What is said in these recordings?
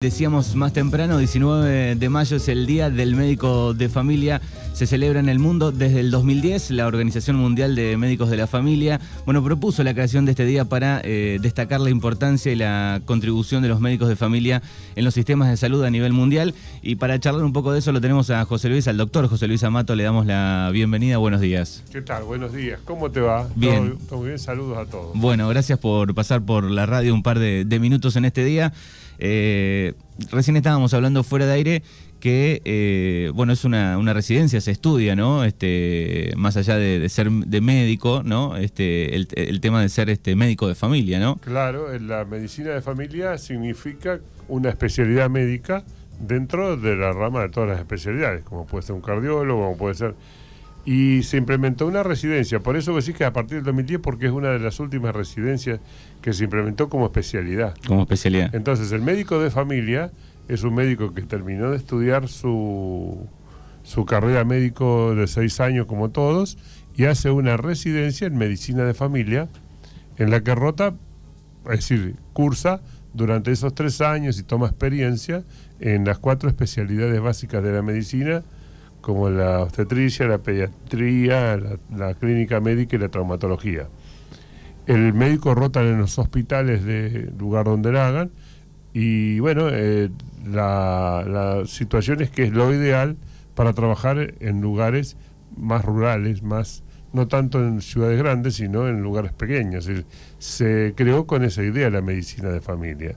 Decíamos más temprano, 19 de mayo es el Día del Médico de Familia. Se celebra en el mundo desde el 2010. La Organización Mundial de Médicos de la Familia, bueno, propuso la creación de este día para eh, destacar la importancia y la contribución de los médicos de familia en los sistemas de salud a nivel mundial. Y para charlar un poco de eso lo tenemos a José Luis, al doctor José Luis Amato. Le damos la bienvenida. Buenos días. ¿Qué tal? Buenos días. ¿Cómo te va? Bien. Todo, todo bien. Saludos a todos. Bueno, gracias por pasar por la radio un par de, de minutos en este día. Eh, recién estábamos hablando fuera de aire que, eh, bueno, es una, residencia, se estudia, ¿no? Este, más allá de, de ser de médico, ¿no? Este, el, el, tema de ser este médico de familia, ¿no? Claro, la medicina de familia significa una especialidad médica dentro de la rama de todas las especialidades, como puede ser un cardiólogo, como puede ser... Y se implementó una residencia, por eso decís que a partir del 2010, porque es una de las últimas residencias que se implementó como especialidad. Como especialidad. Entonces, el médico de familia es un médico que terminó de estudiar su, su carrera médico de seis años como todos y hace una residencia en medicina de familia en la que rota, es decir, cursa durante esos tres años y toma experiencia en las cuatro especialidades básicas de la medicina, como la obstetricia, la pediatría, la, la clínica médica y la traumatología. El médico rota en los hospitales del lugar donde la hagan y bueno, eh, la, la, situación es que es lo ideal para trabajar en lugares más rurales, más no tanto en ciudades grandes, sino en lugares pequeños. Se creó con esa idea la medicina de familia.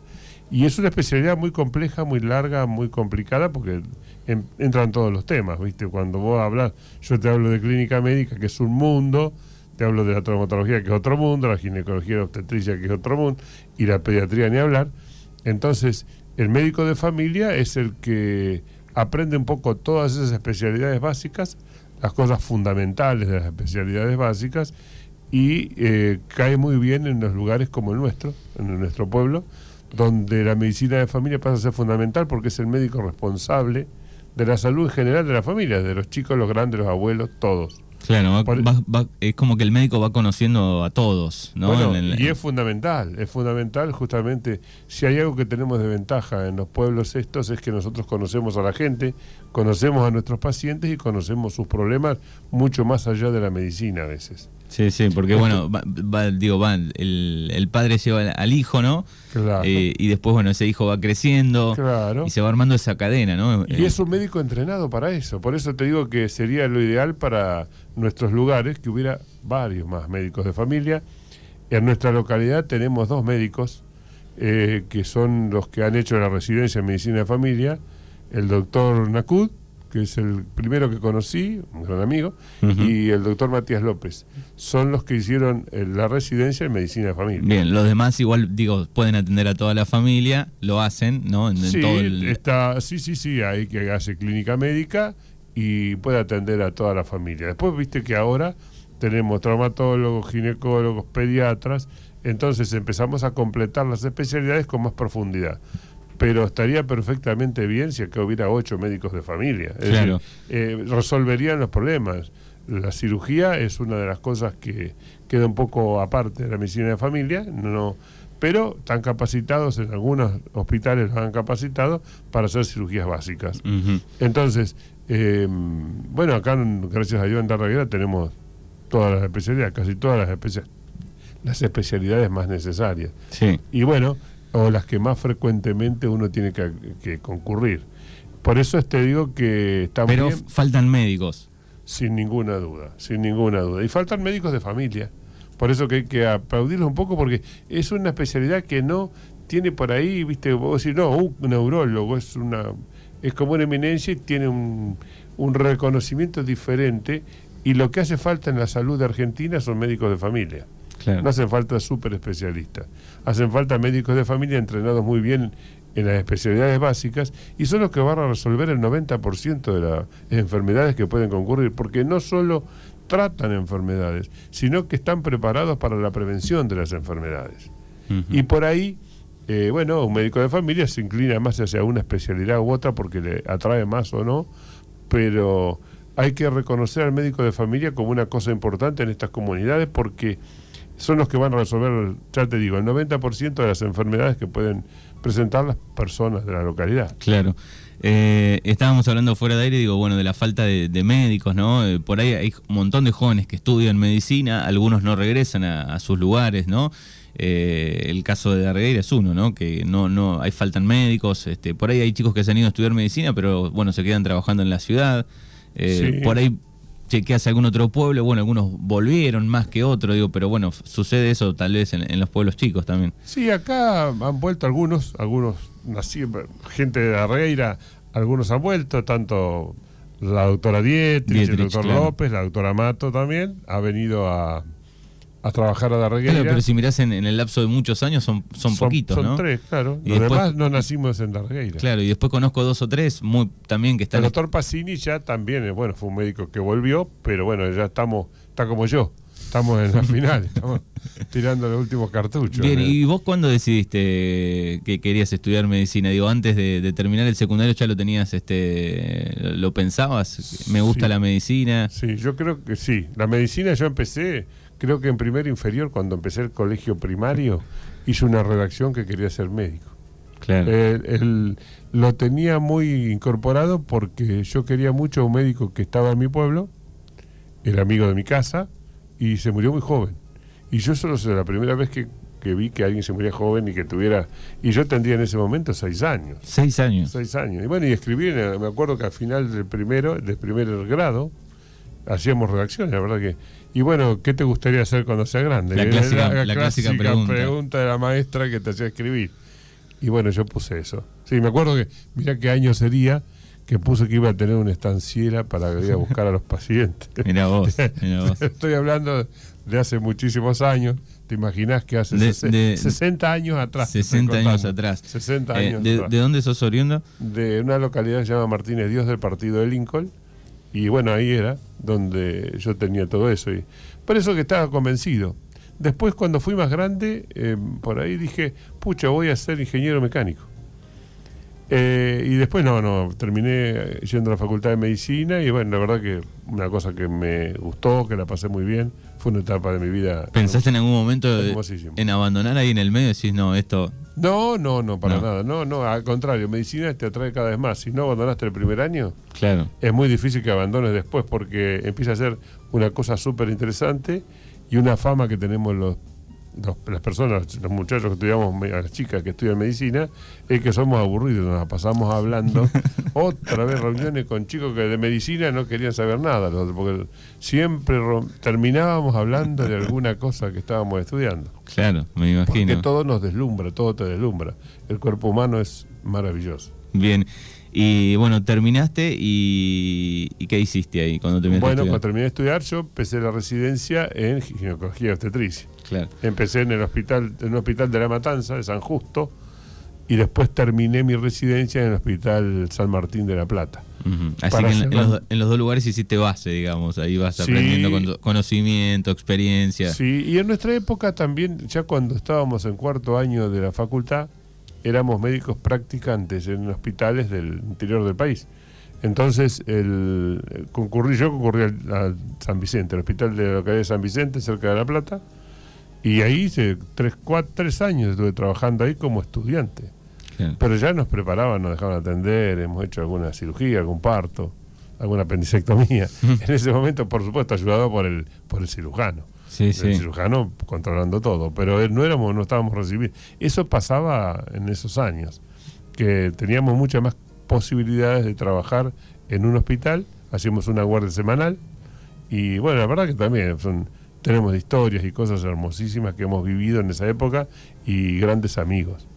Y es una especialidad muy compleja, muy larga, muy complicada, porque en, entran todos los temas, ¿viste? Cuando vos hablas, yo te hablo de clínica médica, que es un mundo, te hablo de la traumatología, que es otro mundo, la ginecología y la obstetricia, que es otro mundo, y la pediatría ni hablar. Entonces, el médico de familia es el que aprende un poco todas esas especialidades básicas, las cosas fundamentales de las especialidades básicas, y eh, cae muy bien en los lugares como el nuestro, en nuestro pueblo, donde la medicina de familia pasa a ser fundamental porque es el médico responsable de la salud en general de la familia, de los chicos, los grandes, los abuelos, todos. Claro, va, Por, va, va, es como que el médico va conociendo a todos, ¿no? Bueno, el, y es fundamental, es fundamental justamente, si hay algo que tenemos de ventaja en los pueblos estos es que nosotros conocemos a la gente, conocemos a nuestros pacientes y conocemos sus problemas mucho más allá de la medicina a veces. Sí, sí, porque bueno, va, va, digo, va, el, el, padre lleva al hijo, ¿no? Claro. Eh, y después, bueno, ese hijo va creciendo claro. y se va armando esa cadena, ¿no? Y es un médico entrenado para eso, por eso te digo que sería lo ideal para nuestros lugares que hubiera varios más médicos de familia. En nuestra localidad tenemos dos médicos eh, que son los que han hecho la residencia en medicina de familia, el doctor Nacud, que es el primero que conocí, un gran amigo, uh -huh. y el doctor Matías López. Son los que hicieron eh, la residencia en medicina de familia. Bien, los demás igual, digo, pueden atender a toda la familia, lo hacen, ¿no? En, sí, todo el... está, sí, sí, sí, hay que hace clínica médica y puede atender a toda la familia. Después viste que ahora tenemos traumatólogos, ginecólogos, pediatras, entonces empezamos a completar las especialidades con más profundidad pero estaría perfectamente bien si acá hubiera ocho médicos de familia. Es claro. decir, eh, resolverían los problemas. La cirugía es una de las cosas que queda un poco aparte de la medicina de familia, no, pero están capacitados, en algunos hospitales los han capacitado para hacer cirugías básicas. Uh -huh. Entonces, eh, bueno, acá, gracias a Dios, en Tarraguera tenemos todas las especialidades, casi todas las, especia las especialidades más necesarias. Sí. Y bueno, o las que más frecuentemente uno tiene que, que concurrir. Por eso te digo que estamos. Pero bien, faltan médicos. Sin ninguna duda, sin ninguna duda. Y faltan médicos de familia. Por eso que hay que aplaudirlos un poco porque es una especialidad que no tiene por ahí, viste, vos decís, no, un neurólogo es una es como una eminencia y tiene un, un reconocimiento diferente y lo que hace falta en la salud de Argentina son médicos de familia. Claro. No hacen falta súper especialistas. Hacen falta médicos de familia entrenados muy bien en las especialidades básicas y son los que van a resolver el 90% de las enfermedades que pueden concurrir, porque no solo tratan enfermedades, sino que están preparados para la prevención de las enfermedades. Uh -huh. Y por ahí, eh, bueno, un médico de familia se inclina más hacia una especialidad u otra porque le atrae más o no, pero hay que reconocer al médico de familia como una cosa importante en estas comunidades porque son los que van a resolver, ya te digo, el 90% de las enfermedades que pueden presentar las personas de la localidad. Claro. Eh, estábamos hablando fuera de aire, digo, bueno, de la falta de, médicos, ¿no? Eh, por ahí hay un montón de jóvenes que estudian medicina, algunos no regresan a, sus lugares, ¿no? Eh, el caso de Darregueira es uno, ¿no? Que no, no, hay faltan médicos, este, por ahí hay chicos que se han ido a estudiar medicina, pero bueno, se quedan trabajando en la ciudad. Por ahí chequeas algún otro pueblo, bueno, algunos volvieron más que otros, digo, pero bueno, sucede eso tal vez en, los pueblos chicos también. Sí, acá han vuelto algunos, algunos gente de Arreira, algunos han vuelto, tanto la doctora Dietrich, el doctor López, la doctora Mato también, ha venido a, a trabajar a Darregueira. Claro, pero si mirás en, el lapso de muchos años son, son, poquitos, son tres, claro. Y Los demás no nacimos en Darregueira. Claro, y después conozco dos o tres muy también que están... El doctor Pacini ya también, eh, bueno, fue un médico que volvió, pero bueno, ya estamos, está como yo, estamos en la final, estamos tirando los últimos cartuchos. Bien. ¿y vos cuándo decidiste que querías estudiar medicina? Digo, antes de, terminar el secundario ya lo tenías, este, lo pensabas, me gusta la medicina. Sí, yo creo que sí. La medicina yo empecé creo que en primer inferior, cuando empecé el colegio primario, hice una redacción que quería ser médico. Claro. Eh, lo tenía muy incorporado porque yo quería mucho a un médico que estaba en mi pueblo, era amigo de mi casa, y se murió muy joven. Y yo solo sé, la primera vez que, vi que alguien se moría joven y que tuviera... Y yo tendría en ese momento seis años. Seis años. Seis años. Y bueno, y escribí, me acuerdo que al final del primero, del primer grado, hacíamos redacciones, la verdad que y bueno, ¿qué te gustaría hacer cuando seas grande? La clásica, pregunta. de la maestra que te hacía escribir. Y bueno, yo puse eso. Sí, me acuerdo que, mira qué año sería que puse que iba a tener una estanciera para ir a buscar a los pacientes. mira vos, mira vos. Estoy hablando de hace muchísimos años. ¿Te imaginas que hace 60 años atrás? 60 años atrás. 60 eh, años de, ¿De dónde sos oriundo? De una localidad que se llama Martínez Dios del partido de Lincoln y bueno, ahí era donde yo tenía todo eso. Y por eso que estaba convencido. Después, cuando fui más grande, eh, por ahí dije, pucha, voy a ser ingeniero mecánico. Eh, y después no, no, terminé yendo a la facultad de medicina y bueno, la verdad que una cosa que me gustó, que la pasé muy bien, fue una etapa de mi vida. ¿Pensaste en algún momento en abandonar ahí en el medio y decís, no, esto... No, no, no, para nada, no, no, al contrario, medicina te atrae cada vez más. Si no abandonaste el primer año, claro. es muy difícil que abandones después porque empieza a ser una cosa súper interesante y una fama que tenemos los las personas, los muchachos que estudiamos, las chicas que estudian medicina, es que somos aburridos, nos pasamos hablando otra vez reuniones con chicos que de medicina no querían saber nada, porque siempre terminábamos hablando de alguna cosa que estábamos estudiando. Claro, me imagino. Porque todo nos deslumbra, todo te deslumbra. El cuerpo humano es maravilloso. Bien. Y bueno, terminaste y, ¿qué hiciste ahí cuando terminaste? Bueno, cuando terminé de estudiar, yo empecé la residencia en ginecología obstetricia. Claro. Empecé en el hospital, en un hospital de la Matanza, de San Justo, y después terminé mi residencia en el hospital San Martín de la Plata. Así que en, los, dos lugares hiciste base, digamos, ahí vas aprendiendo conocimiento, experiencia. Sí, y en nuestra época también, ya cuando estábamos en cuarto año de la facultad, éramos médicos practicantes en hospitales del interior del país. Entonces, el, concurrí, yo concurrí al, San Vicente, al hospital de la localidad de San Vicente, cerca de La Plata, y ahí hice tres, cuatro, tres años estuve trabajando ahí como estudiante. Pero ya nos preparaban, nos dejaban atender, hemos hecho alguna cirugía, algún parto, alguna apendicectomía. en ese momento, por supuesto, ayudado por el, por el cirujano el cirujano controlando todo, pero no éramos, no estábamos recibiendo. Eso pasaba en esos años, que teníamos muchas más posibilidades de trabajar en un hospital, hacíamos una guardia semanal, y bueno, la verdad que también son, tenemos historias y cosas hermosísimas que hemos vivido en esa época y grandes amigos.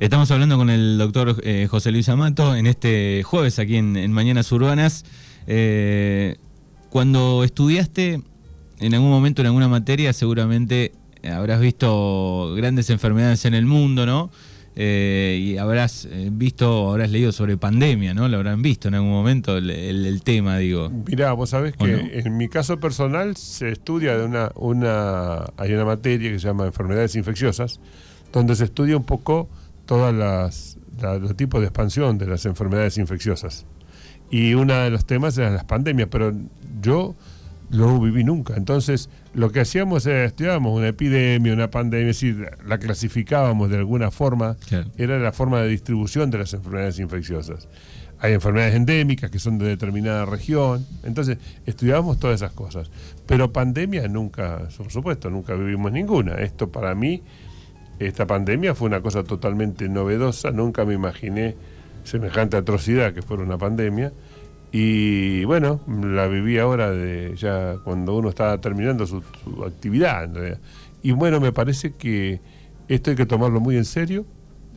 Estamos hablando con el doctor eh, José Luis Amato en este jueves aquí en, Mañanas Urbanas. Eh, cuando estudiaste, en algún momento, en alguna materia, seguramente habrás visto grandes enfermedades en el mundo, ¿no? Eh, y habrás eh, visto, habrás leído sobre pandemia, ¿no? Lo habrán visto en algún momento el, tema, digo. Mirá, vos sabés que en mi caso personal se estudia de una, una, hay una materia que se llama enfermedades infecciosas, donde se estudia un poco todas las, los tipos de expansión de las enfermedades infecciosas. Y uno de los temas eran las pandemias, pero yo lo viví nunca. Entonces, lo que hacíamos era estudiábamos una epidemia, una pandemia, es decir, la clasificábamos de alguna forma, era la forma de distribución de las enfermedades infecciosas. Hay enfermedades endémicas que son de determinada región, entonces estudiábamos todas esas cosas. Pero pandemia nunca, por supuesto, nunca vivimos ninguna. Esto para mí, esta pandemia fue una cosa totalmente novedosa, nunca me imaginé semejante atrocidad que fuera una pandemia. Y bueno, la viví ahora de ya cuando uno estaba terminando su, actividad. Y bueno, me parece que esto hay que tomarlo muy en serio,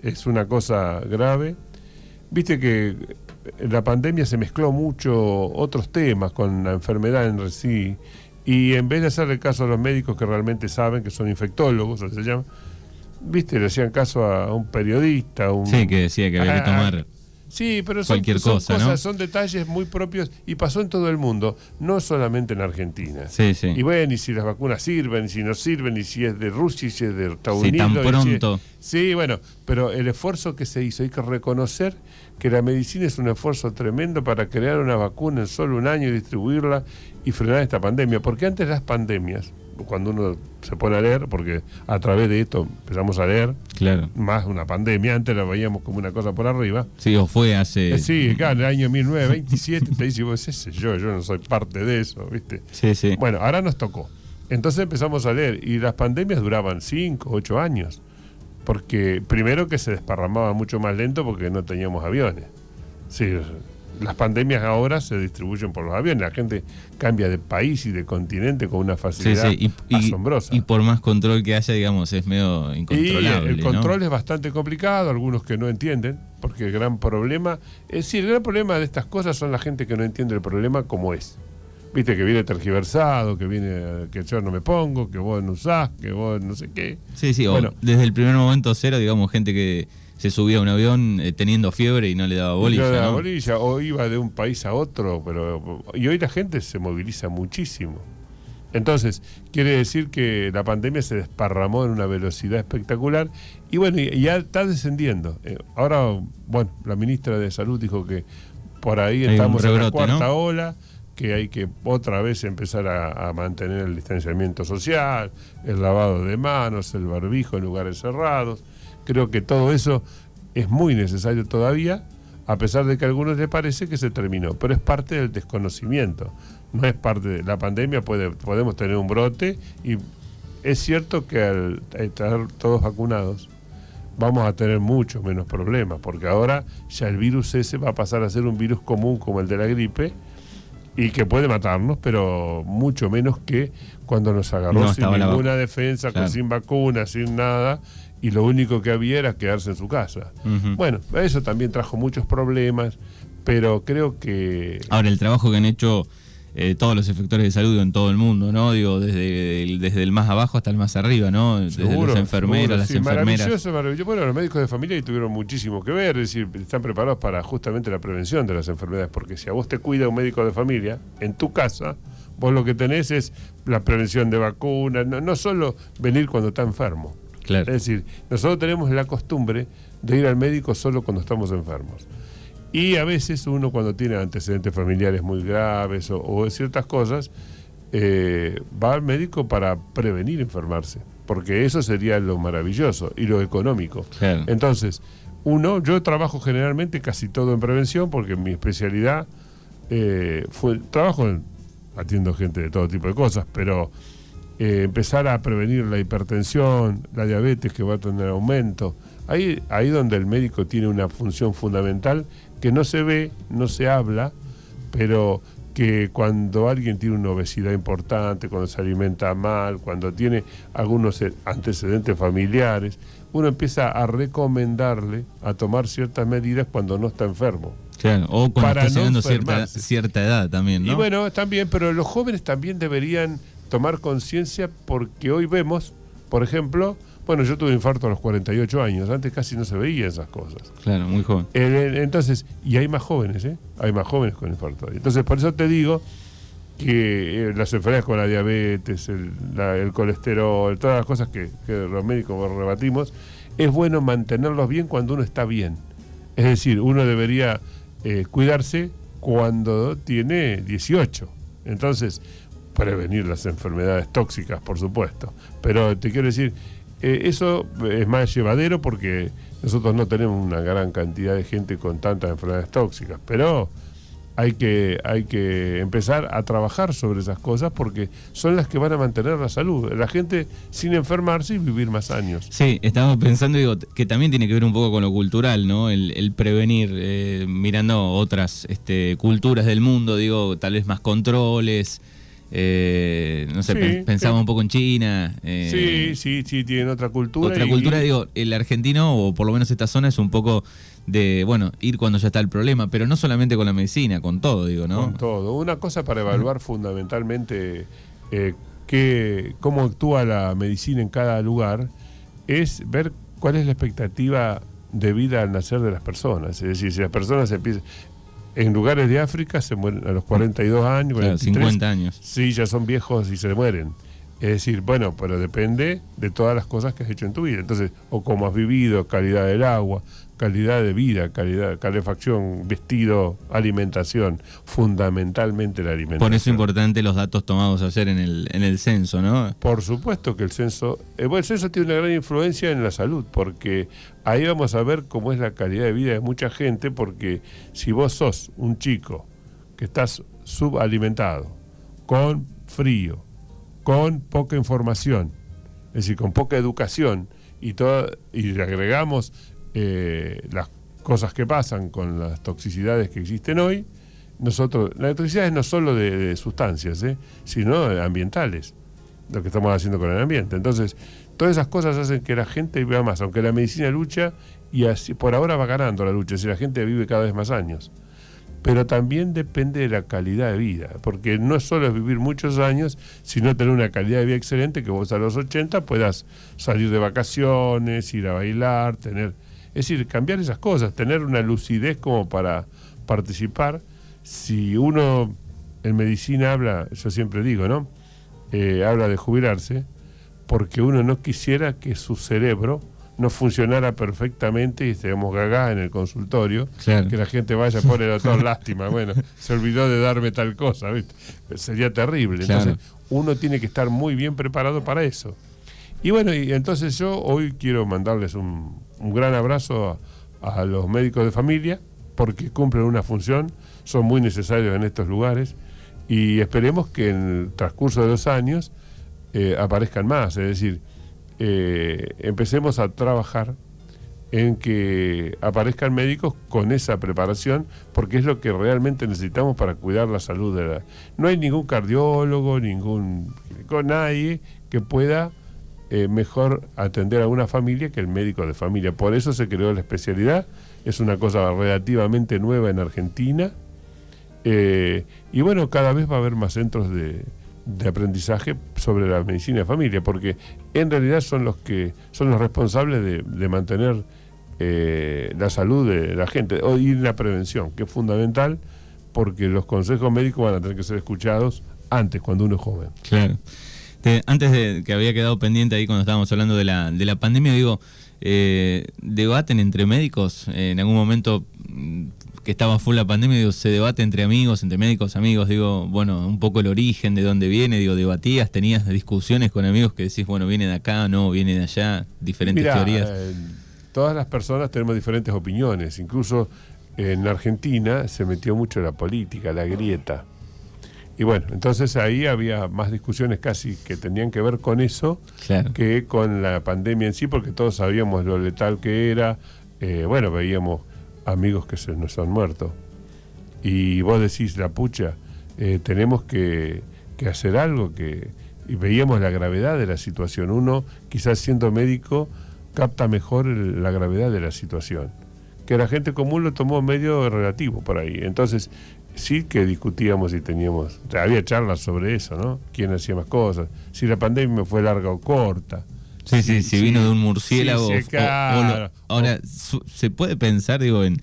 es una cosa grave. Viste que en la pandemia se mezcló mucho otros temas con la enfermedad en sí. Y en vez de hacerle caso a los médicos que realmente saben, que son infectólogos, o se llama, viste, le hacían caso a un periodista. Un, sí, que decía que había que ah, tomar Sí, pero son, Cualquier cosa, son detalles muy propios y pasó en todo el mundo, no solamente en Argentina. Sí, sí. Y bueno, y si las vacunas sirven, y si no sirven, y si es de Rusia, y si es de Estados sí, tan pronto. sí, bueno, pero el esfuerzo que se hizo, hay que reconocer que la medicina es un esfuerzo tremendo para crear una vacuna en solo un año y distribuirla y frenar esta pandemia, porque antes las pandemias cuando uno se pone a leer, porque a través de esto empezamos a leer, claro. más una pandemia, antes la veíamos como una cosa por arriba. Sí, o fue hace... Eh, sí, claro, en el año 1927 te dice, vos, ese yo, yo no soy parte de eso, ¿viste? Sí, sí. Bueno, ahora nos tocó. Entonces empezamos a leer y las pandemias duraban 5, 8 años, porque primero que se desparramaba mucho más lento porque no teníamos aviones. Sí, las pandemias ahora se distribuyen por los aviones. La gente cambia de país y de continente con una facilidad asombrosa. Y, por más control que haya, digamos, es medio incontrolable. Y el control es bastante complicado, algunos que no entienden, porque el gran problema, es decir, el gran problema de estas cosas son la gente que no entiende el problema como es. Viste que viene tergiversado, que viene que yo no me pongo, que vos no usás, que vos no sé qué. Sí, sí, bueno, desde el primer momento cero, digamos, gente que se subía a un avión eh, teniendo fiebre y no le daba bolilla. No le daba bolilla, o iba de un país a otro, pero y hoy la gente se moviliza muchísimo. Entonces, quiere decir que la pandemia se desparramó en una velocidad espectacular y bueno, ya está descendiendo. Eh, ahora, bueno, la ministra de Salud dijo que por ahí estamos en la cuarta ola, que hay que otra vez empezar a, a, mantener el distanciamiento social, el lavado de manos, el barbijo en lugares cerrados. Creo que todo eso es muy necesario todavía, a pesar de que a algunos les parece que se terminó, pero es parte del desconocimiento, no es parte de la pandemia, puede, podemos tener un brote y es cierto que al estar todos vacunados vamos a tener muchos menos problemas, porque ahora ya el virus ese va a pasar a ser un virus común como el de la gripe y que puede matarnos, pero mucho menos que cuando nos agarró sin ninguna defensa, sin vacuna, sin nada, y lo único que había era quedarse en su casa. Bueno, eso también trajo muchos problemas, pero creo que... Ahora, el trabajo que han hecho eh, todos los efectores de salud en todo el mundo, ¿no? Digo, desde el, desde el más abajo hasta el más arriba, ¿no? Desde los enfermeros, las enfermeras. Maravilloso, maravilloso. Bueno, los médicos de familia tuvieron muchísimo que ver, es decir, están preparados para justamente la prevención de las enfermedades, porque si a vos te cuida un médico de familia, en tu casa, vos lo que tenés es la prevención de vacunas, no, no solo venir cuando está enfermo. Es decir, nosotros tenemos la costumbre de ir al médico solo cuando estamos enfermos. Y a veces uno cuando tiene antecedentes familiares muy graves o, ciertas cosas, eh, va al médico para prevenir enfermarse, porque eso sería lo maravilloso y lo económico. Entonces, uno, yo trabajo generalmente casi todo en prevención, porque mi especialidad eh, fue, trabajo en, atiendo gente de todo tipo de cosas, pero eh, empezar a prevenir la hipertensión, la diabetes que va a tener aumento. Ahí, ahí donde el médico tiene una función fundamental que no se ve, no se habla, pero que cuando alguien tiene una obesidad importante, cuando se alimenta mal, cuando tiene algunos antecedentes familiares, uno empieza a recomendarle a tomar ciertas medidas cuando no está enfermo. Claro, o cuando está llegando cierta, cierta edad también, ¿no? Y bueno, también, pero los jóvenes también deberían tomar conciencia porque hoy vemos, por ejemplo, bueno, yo tuve infarto a los 48 años, antes casi no se veía esas cosas. Claro, muy joven. entonces, y hay más jóvenes, ¿eh? Hay más jóvenes con infarto. Entonces, por eso te digo que eh, las enfermedades con la diabetes, el, colesterol, todas las cosas que, los médicos rebatimos, es bueno mantenerlos bien cuando uno está bien. Es decir, uno debería eh, cuidarse cuando tiene 18. Entonces, prevenir las enfermedades tóxicas, por supuesto. Pero te quiero decir, eh, eso es más llevadero porque nosotros no tenemos una gran cantidad de gente con tantas enfermedades tóxicas, pero hay que, hay que empezar a trabajar sobre esas cosas porque son las que van a mantener la salud. La gente sin enfermarse y vivir más años. Sí, estamos pensando digo, que también tiene que ver un poco con lo cultural, ¿no? El, prevenir, eh, mirando otras este, culturas del mundo, digo, tal vez más controles. Eh, no sé, pensaba un poco en China. Eh, sí, sí, sí, tienen otra cultura. Otra cultura, digo, el argentino, o por lo menos esta zona, es un poco de, bueno, ir cuando ya está el problema, pero no solamente con la medicina, con todo, digo, ¿no? Con todo. Una cosa para evaluar fundamentalmente eh, cómo actúa la medicina en cada lugar es ver cuál es la expectativa de vida al nacer de las personas. Es decir, si las personas empiezan... En lugares de África se mueren a los 42 años, 50 años. Sí, ya son viejos y se mueren. Es decir, bueno, pero depende de todas las cosas que has hecho en tu vida. Entonces, o cómo has vivido, calidad del agua, calidad de vida, calidad, calefacción, vestido, alimentación, fundamentalmente la alimentación. Por eso es importante los datos tomados ayer en el, en el censo, ¿no? Por supuesto que el censo, eh, el censo tiene una gran influencia en la salud, porque ahí vamos a ver cómo es la calidad de vida de mucha gente, porque si vos sos un chico que estás subalimentado, con frío, con poca información, es decir, con poca educación, y, todo, y agregamos eh, las cosas que pasan con las toxicidades que existen hoy, nosotros, las toxicidades no solo de, sustancias, ¿eh? sino ambientales, lo que estamos haciendo con el ambiente. Entonces, todas esas cosas hacen que la gente viva más, aunque la medicina lucha y así, por ahora va ganando la lucha, si la gente vive cada vez más años. Pero también depende de la calidad de vida, porque no solo es vivir muchos años, sino tener una calidad de vida excelente que vos a los 80 puedas salir de vacaciones, ir a bailar, tener es decir, cambiar esas cosas, tener una lucidez como para participar. Si uno en medicina habla, yo siempre digo, ¿no? Eh, habla de jubilarse, porque uno no quisiera que su cerebro no funcionara perfectamente y estemos gaga en el consultorio, que la gente vaya a poner doctor, lástima, bueno, se olvidó de darme tal cosa, ¿viste? Sería terrible. Entonces, uno tiene que estar muy bien preparado para eso. Y bueno, y entonces yo hoy quiero mandarles un, un gran abrazo a, los médicos de familia porque cumplen una función, son muy necesarios en estos lugares y esperemos que en el transcurso de los años eh, aparezcan más, es decir, eh, empecemos a trabajar en que aparezcan médicos con esa preparación, porque es lo que realmente necesitamos para cuidar la salud de la... No hay ningún cardiólogo, ningún... con nadie que pueda eh, mejor atender a una familia que el médico de familia. Por eso se creó la especialidad, es una cosa relativamente nueva en Argentina. Eh, y bueno, cada vez va a haber más centros de, aprendizaje sobre la medicina de familia, porque en realidad son los que son los responsables de, mantener eh, la salud de la gente y la prevención, que es fundamental, porque los consejos médicos van a tener que ser escuchados antes, cuando uno es joven. Antes de que había quedado pendiente ahí cuando estábamos hablando de la, de la pandemia, digo, eh, debaten entre médicos, en algún momento mm, que estaba full la pandemia, digo, se debate entre amigos, entre médicos, amigos, digo, bueno, un poco el origen, de dónde viene, digo, debatías, tenías discusiones con amigos que decís, bueno, viene de acá, no, viene de allá, diferentes teorías. Eh, todas las personas tenemos diferentes opiniones, incluso en Argentina se metió mucho la política, la grieta. Y bueno, entonces ahí había más discusiones casi que tenían que ver con eso que con la pandemia en sí, porque todos sabíamos lo letal que era. Eh, bueno, veíamos amigos que se nos han muerto. Y vos decís, la pucha, eh, tenemos que, hacer algo que... Y veíamos la gravedad de la situación. Uno, quizás siendo médico, capta mejor la gravedad de la situación. Que la gente común lo tomó medio relativo por ahí. Entonces, sí que discutíamos y teníamos, había charlas sobre eso, ¿no? ¿Quién hacía más cosas? Si la pandemia fue larga o corta. Sí, sí, si vino de un murciélago. ahora, ¿se puede pensar, digo, en,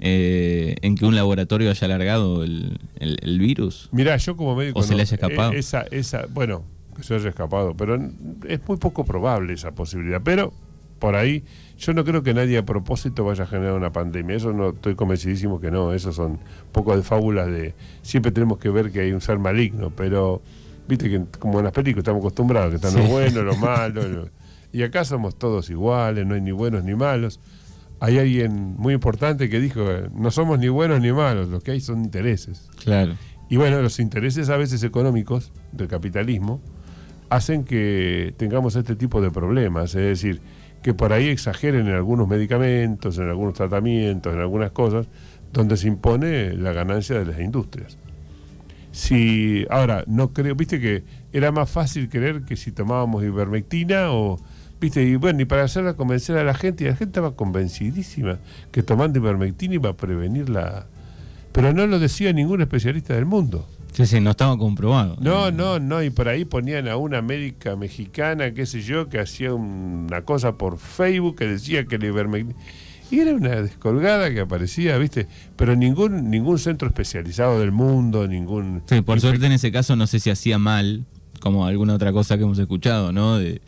eh, en que un laboratorio haya alargado el, virus? Mira, yo como médico. ¿O se le haya escapado? Eh, esa, esa, bueno, que se haya escapado, pero es muy poco probable esa posibilidad. Pero por ahí yo no creo que nadie a propósito vaya a generar una pandemia. Eso no estoy convencidísimo que no. Eso son poco de fábulas de. Siempre tenemos que ver que hay un ser maligno, pero viste que como en las películas estamos acostumbrados, que están los buenos, los malos, y acá somos todos iguales, no hay ni buenos ni malos. Hay alguien muy importante que dijo, no somos ni buenos ni malos, lo que hay son intereses. Claro. Y bueno, los intereses a veces económicos del capitalismo hacen que tengamos este tipo de problemas, es decir, que por ahí exageren en algunos medicamentos, en algunos tratamientos, en algunas cosas, donde se impone la ganancia de las industrias. Si, ahora, no creo, viste que era más fácil creer que si tomábamos ivermectina o, viste, y bueno, y para hacerla convencer a la gente, y la gente estaba convencidísima que tomando ivermectina iba a prevenir la... Pero no lo decía ningún especialista del mundo. Sí, sí, no estaba comprobado. No, no, no, y por ahí ponían a una médica mexicana, qué sé yo, que hacía una cosa por Facebook que decía que la ivermectina... Y era una descolgada que aparecía, ¿viste? Pero ningún ningún centro especializado del mundo, ningún... Sí, por suerte en ese caso no sé si hacía mal, como alguna otra cosa que hemos escuchado, ¿no? De,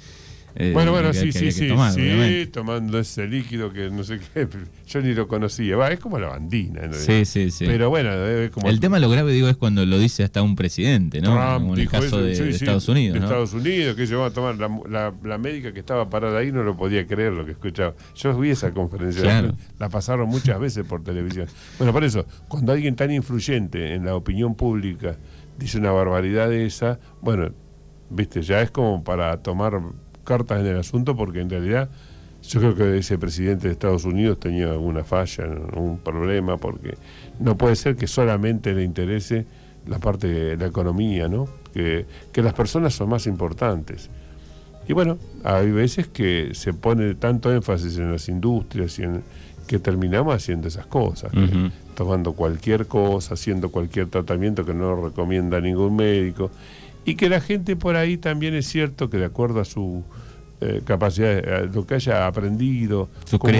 eh, bueno, bueno, sí, sí, sí, sí, tomando ese líquido que no sé qué, yo ni lo conocía, va, es como la bandina. ¿no? Sí, sí, sí. Pero bueno, como... El tema lo grave, digo, es cuando lo dice hasta un presidente, ¿no? como en el caso de, Estados Unidos, de Estados Unidos, que llevaba a tomar, la, la, médica que estaba parada ahí no lo podía creer lo que escuchaba. Yo vi esa conferencia, la pasaron muchas veces por televisión. Bueno, por eso, cuando alguien tan influyente en la opinión pública dice una barbaridad de esa, bueno, viste, ya es como para tomar cartas en el asunto porque en realidad yo creo que ese presidente de Estados Unidos tenía alguna falla, un problema, porque no puede ser que solamente le interese la parte de la economía, ¿no? Que, que las personas son más importantes. Y bueno, hay veces que se pone tanto énfasis en las industrias y en, que terminamos haciendo esas cosas, tomando cualquier cosa, haciendo cualquier tratamiento que no recomienda ningún médico y que la gente por ahí también es cierto que de acuerdo a su eh, capacidad, a lo que haya aprendido, Sus cómo,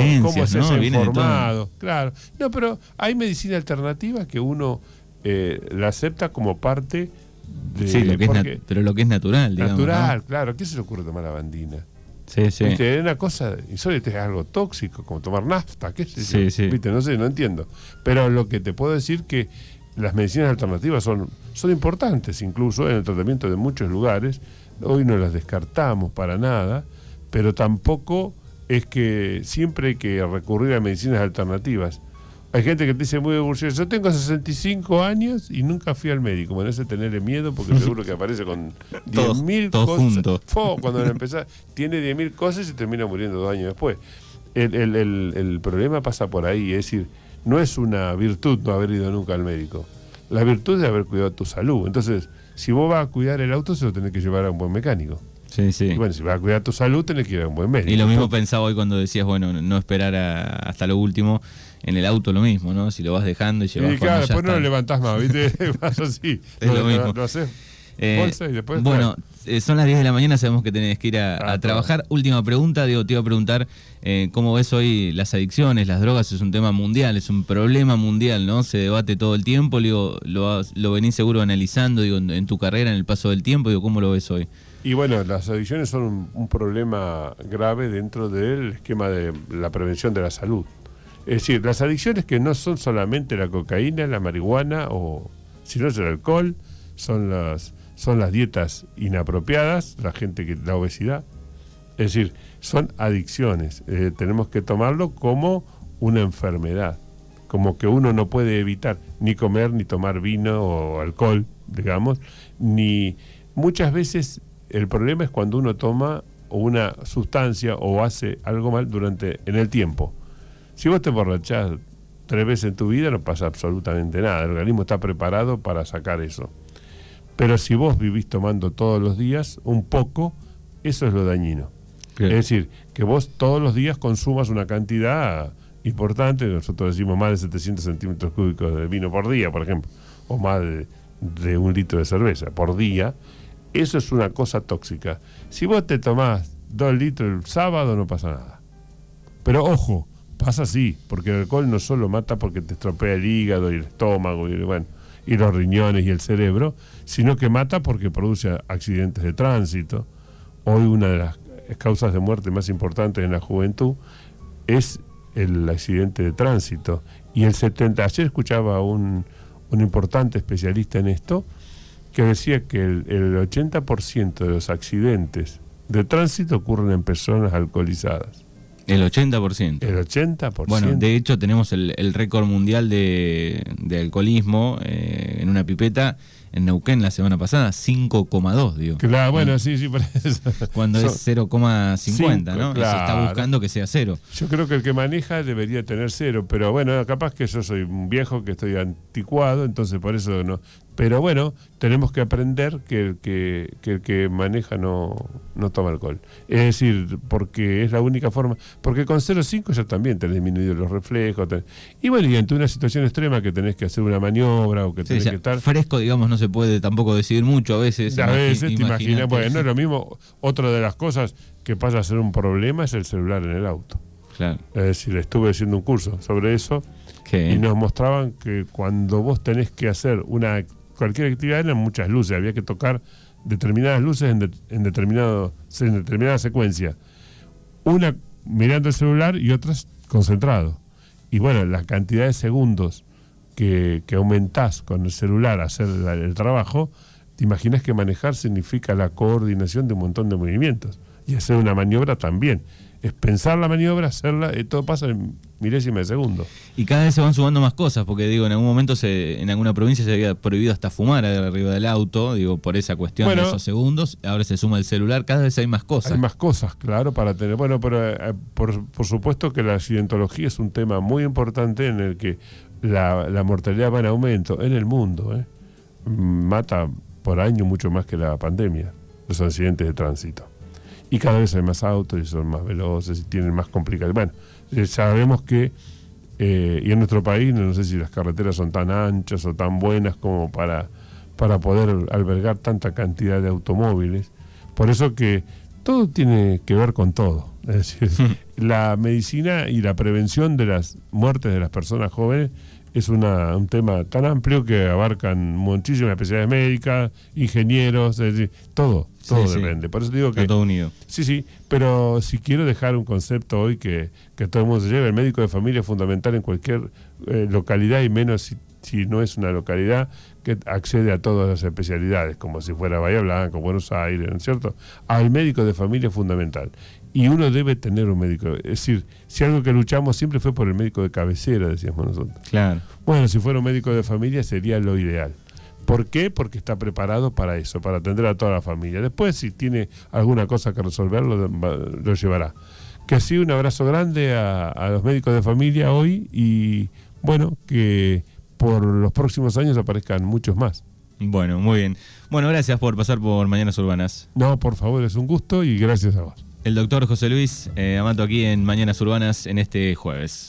se ha informado, claro. No, pero hay medicina alternativa que uno eh, la acepta como parte de... Sí, lo que es pero lo que es natural, digamos. Natural, claro. ¿Qué se le ocurre tomar la bandina? Sí, sí. Es una cosa insólita, es algo tóxico, como tomar nafta, qué sé sí, Sí. ¿Viste? No sé, no entiendo. Pero lo que te puedo decir que las medicinas alternativas son, son importantes incluso en el tratamiento de muchos lugares. Hoy no las descartamos para nada, pero tampoco es que siempre hay que recurrir a medicinas alternativas. Hay gente que te dice muy orgulloso, yo tengo 65 años y nunca fui al médico. Bueno, ese tenerle miedo porque seguro que aparece con 10.000 cosas. cuando empezás, tiene 10.000 cosas y termina muriendo dos años después. El, el, el, el problema pasa por ahí, es decir, no es una virtud no haber ido nunca al médico. La virtud es haber cuidado tu salud. Entonces, si vos vas a cuidar el auto, se lo tenés que llevar a un buen mecánico. Sí, sí. Y bueno, si vas a cuidar tu salud, tenés que ir a un buen médico. Y lo mismo pensaba hoy cuando decías, bueno, no esperar hasta lo último. En el auto lo mismo, ¿no? Si lo vas dejando y llevas Y claro, después no lo levantás más, ¿viste? vas así. Es lo, mismo. Haces eh, y después bueno, eh, son las 10 de la mañana, sabemos que tenés que ir a, ah, trabajar. Última pregunta, digo, te iba a preguntar eh, cómo ves hoy las adicciones, las drogas, es un tema mundial, es un problema mundial, ¿no? Se debate todo el tiempo, digo, lo, lo venís seguro analizando, digo, en, tu carrera, en el paso del tiempo, digo, ¿cómo lo ves hoy? Y bueno, las adicciones son un, problema grave dentro del esquema de la prevención de la salud. Es decir, las adicciones que no son solamente la cocaína, la marihuana o, sino es el alcohol, son las son las dietas inapropiadas, la gente que la obesidad. Es decir, son adicciones. Eh, tenemos que tomarlo como una enfermedad, como que uno no puede evitar ni comer ni tomar vino o alcohol, digamos, ni muchas veces el problema es cuando uno toma una sustancia o hace algo mal durante en el tiempo. Si vos te borrachás tres veces en tu vida no pasa absolutamente nada. El organismo está preparado para sacar eso. Pero si vos vivís tomando todos los días un poco, eso es lo dañino. Es decir, que vos todos los días consumas una cantidad importante, nosotros decimos más de 700 centímetros cúbicos de vino por día, por ejemplo, o más de, un litro de cerveza por día, eso es una cosa tóxica. Si vos te tomás dos litros el sábado, no pasa nada. Pero ojo, pasa así, porque el alcohol no solo mata porque te estropea el hígado y el estómago y bueno, y los riñones y el cerebro, sino que mata porque produce accidentes de tránsito. Hoy una de las causas de muerte más importantes en la juventud es el accidente de tránsito. Y el 70, ayer escuchaba a un, un importante especialista en esto, que decía que el, el 80% de los accidentes de tránsito ocurren en personas alcoholizadas. El 80%. El 80%. Bueno, de hecho tenemos el, el récord mundial de, de alcoholismo eh, en una pipeta en Neuquén la semana pasada, 5,2, digo. Claro, bueno, sí, sí, por eso. Cuando Son- es 0,50, Cinco, ¿no? Y Se está claro. buscando que sea cero. Yo creo que el que maneja debería tener cero, pero bueno, capaz que yo soy un viejo que estoy anticuado, entonces por eso no. Pero bueno, tenemos que aprender que el que, que, el que maneja no, no toma alcohol. Es decir, porque es la única forma. Porque con 0,5 ya también tenés disminuido los reflejos. tenés- y bueno, y ante una situación extrema que tenés que hacer una maniobra o que Sí, tenés ya, que estar. Fresco, digamos, no se puede tampoco decidir mucho a veces. A veces te imaginas, bueno, no es lo mismo. Otra de las cosas que pasa a ser un problema es el celular en el auto. Claro. Es decir, estuve haciendo un curso sobre eso Que, y nos mostraban que cuando vos tenés que hacer una cualquier actividad eran muchas luces, había que tocar determinadas luces en, de- en determinado en determinada secuencia. Una mirando el celular y otras concentrado. Y bueno, la cantidad de segundos que, que aumentás con el celular a hacer el trabajo, te imaginas que manejar significa la coordinación de un montón de movimientos. Y hacer una maniobra también. Es pensar la maniobra, hacerla, y todo pasa en milésima de segundo. y cada vez se van sumando más cosas, porque digo, en algún momento se, en alguna provincia se había prohibido hasta fumar arriba del auto, digo, por esa cuestión Bueno. de esos segundos. Ahora se suma el celular, cada vez hay más cosas. Hay más cosas, claro, para tener. Bueno, pero eh, por, por supuesto que la accidentología es un tema muy importante en el que la, la mortalidad va en aumento en el mundo. ¿eh? Mata por año mucho más que la pandemia, los accidentes de tránsito. Y cada vez hay más autos y son más veloces y tienen más complicaciones. Bueno, eh, sabemos que, eh, y en nuestro país, no sé si las carreteras son tan anchas o tan buenas como para, para poder albergar tanta cantidad de automóviles. Por eso que todo tiene que ver con todo. Es decir, la medicina y la prevención de las muertes de las personas jóvenes es una, un tema tan amplio que abarcan muchísimas especialidades médicas, ingenieros, es decir, todo, todo Sí, sí. depende. Por eso digo que Está todo unido. Sí, sí, pero si quiero dejar un concepto hoy que, que todo el mundo se lleve, el médico de familia es fundamental en cualquier eh, localidad y menos si, si no es una localidad que accede a todas las especialidades, como si fuera Bahía Blanca, Buenos Aires, ¿no es cierto? Al médico de familia es fundamental. Y uno debe tener un médico. Es decir, si algo que luchamos siempre fue por el médico de cabecera, decíamos nosotros. Claro. Bueno, si fuera un médico de familia sería lo ideal. ¿Por qué? Porque está preparado para eso, para atender a toda la familia. Después, si tiene alguna cosa que resolver, lo, va- lo llevará. Que sí, un abrazo grande a, a los médicos de familia hoy y bueno, que por los próximos años aparezcan muchos más. Bueno, muy bien. Bueno, gracias por pasar por Mañanas Urbanas. No, por favor, es un gusto y gracias a vos. El doctor José Luis eh, Amato aquí en Mañanas Urbanas en este jueves.